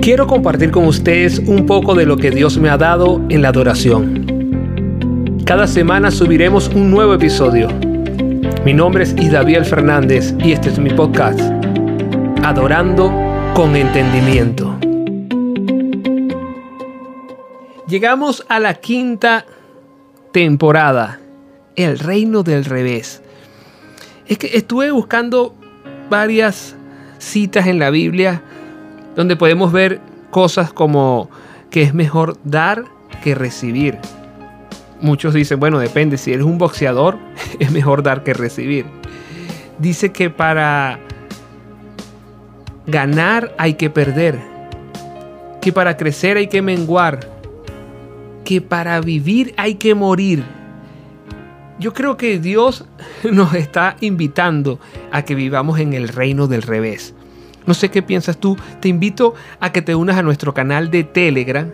quiero compartir con ustedes un poco de lo que Dios me ha dado en la adoración. Cada semana subiremos un nuevo episodio. Mi nombre es Isdaviel Fernández y este es mi podcast, Adorando con Entendimiento. Llegamos a la quinta temporada, El Reino del Revés. Es que estuve buscando varias citas en la Biblia donde podemos ver cosas como que es mejor dar que recibir. Muchos dicen, bueno, depende, si eres un boxeador, es mejor dar que recibir. Dice que para ganar hay que perder, que para crecer hay que menguar, que para vivir hay que morir. Yo creo que Dios nos está invitando a que vivamos en el reino del revés. No sé qué piensas tú. Te invito a que te unas a nuestro canal de Telegram,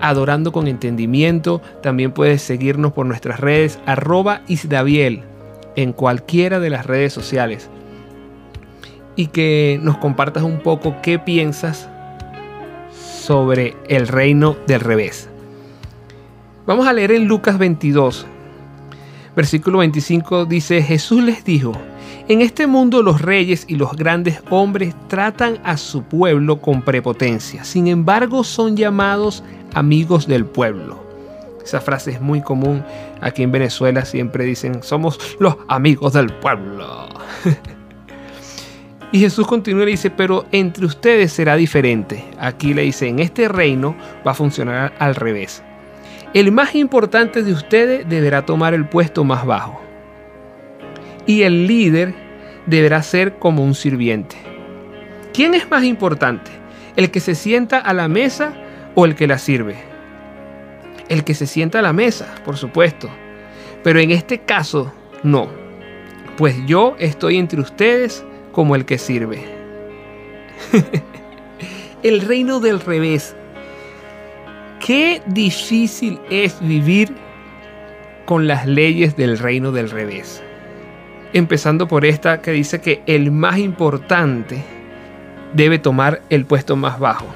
Adorando con Entendimiento. También puedes seguirnos por nuestras redes, arroba Isdaviel, en cualquiera de las redes sociales. Y que nos compartas un poco qué piensas sobre el reino del revés. Vamos a leer en Lucas 22, versículo 25, dice, Jesús les dijo, en este mundo los reyes y los grandes hombres tratan a su pueblo con prepotencia. Sin embargo, son llamados amigos del pueblo. Esa frase es muy común. Aquí en Venezuela siempre dicen, somos los amigos del pueblo. y Jesús continúa y dice, pero entre ustedes será diferente. Aquí le dice, en este reino va a funcionar al revés. El más importante de ustedes deberá tomar el puesto más bajo y el líder deberá ser como un sirviente. ¿Quién es más importante? ¿El que se sienta a la mesa o el que la sirve? El que se sienta a la mesa, por supuesto. Pero en este caso, no. Pues yo estoy entre ustedes como el que sirve. el reino del revés. Qué difícil es vivir con las leyes del reino del revés empezando por esta que dice que el más importante debe tomar el puesto más bajo.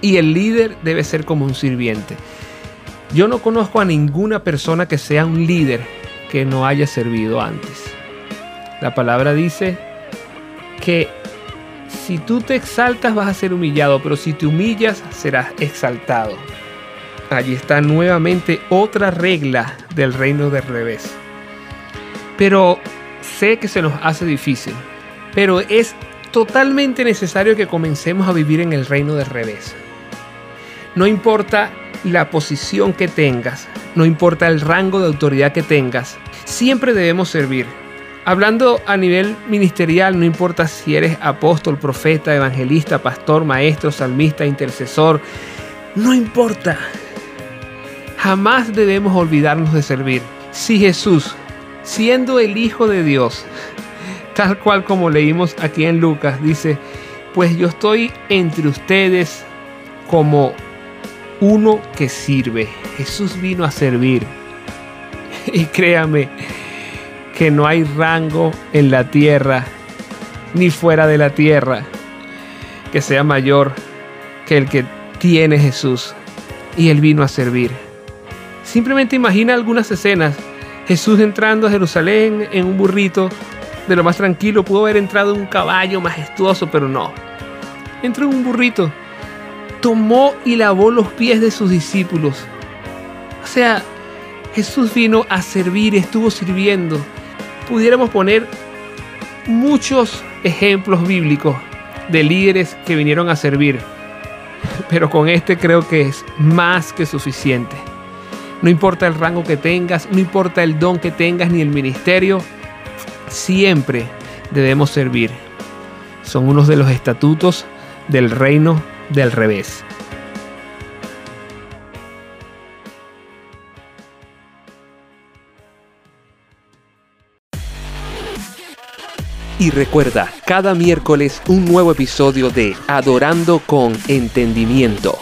Y el líder debe ser como un sirviente. Yo no conozco a ninguna persona que sea un líder que no haya servido antes. La palabra dice que si tú te exaltas vas a ser humillado, pero si te humillas serás exaltado. Allí está nuevamente otra regla del reino del revés. Pero sé que se nos hace difícil. Pero es totalmente necesario que comencemos a vivir en el reino del revés. No importa la posición que tengas, no importa el rango de autoridad que tengas, siempre debemos servir. Hablando a nivel ministerial, no importa si eres apóstol, profeta, evangelista, pastor, maestro, salmista, intercesor, no importa. Jamás debemos olvidarnos de servir. Si Jesús siendo el Hijo de Dios, tal cual como leímos aquí en Lucas, dice, pues yo estoy entre ustedes como uno que sirve. Jesús vino a servir. Y créame que no hay rango en la tierra ni fuera de la tierra que sea mayor que el que tiene Jesús. Y Él vino a servir. Simplemente imagina algunas escenas Jesús entrando a Jerusalén en un burrito de lo más tranquilo, pudo haber entrado en un caballo majestuoso, pero no. Entró en un burrito, tomó y lavó los pies de sus discípulos. O sea, Jesús vino a servir, estuvo sirviendo. Pudiéramos poner muchos ejemplos bíblicos de líderes que vinieron a servir, pero con este creo que es más que suficiente. No importa el rango que tengas, no importa el don que tengas ni el ministerio, siempre debemos servir. Son unos de los estatutos del reino del revés. Y recuerda, cada miércoles un nuevo episodio de Adorando con Entendimiento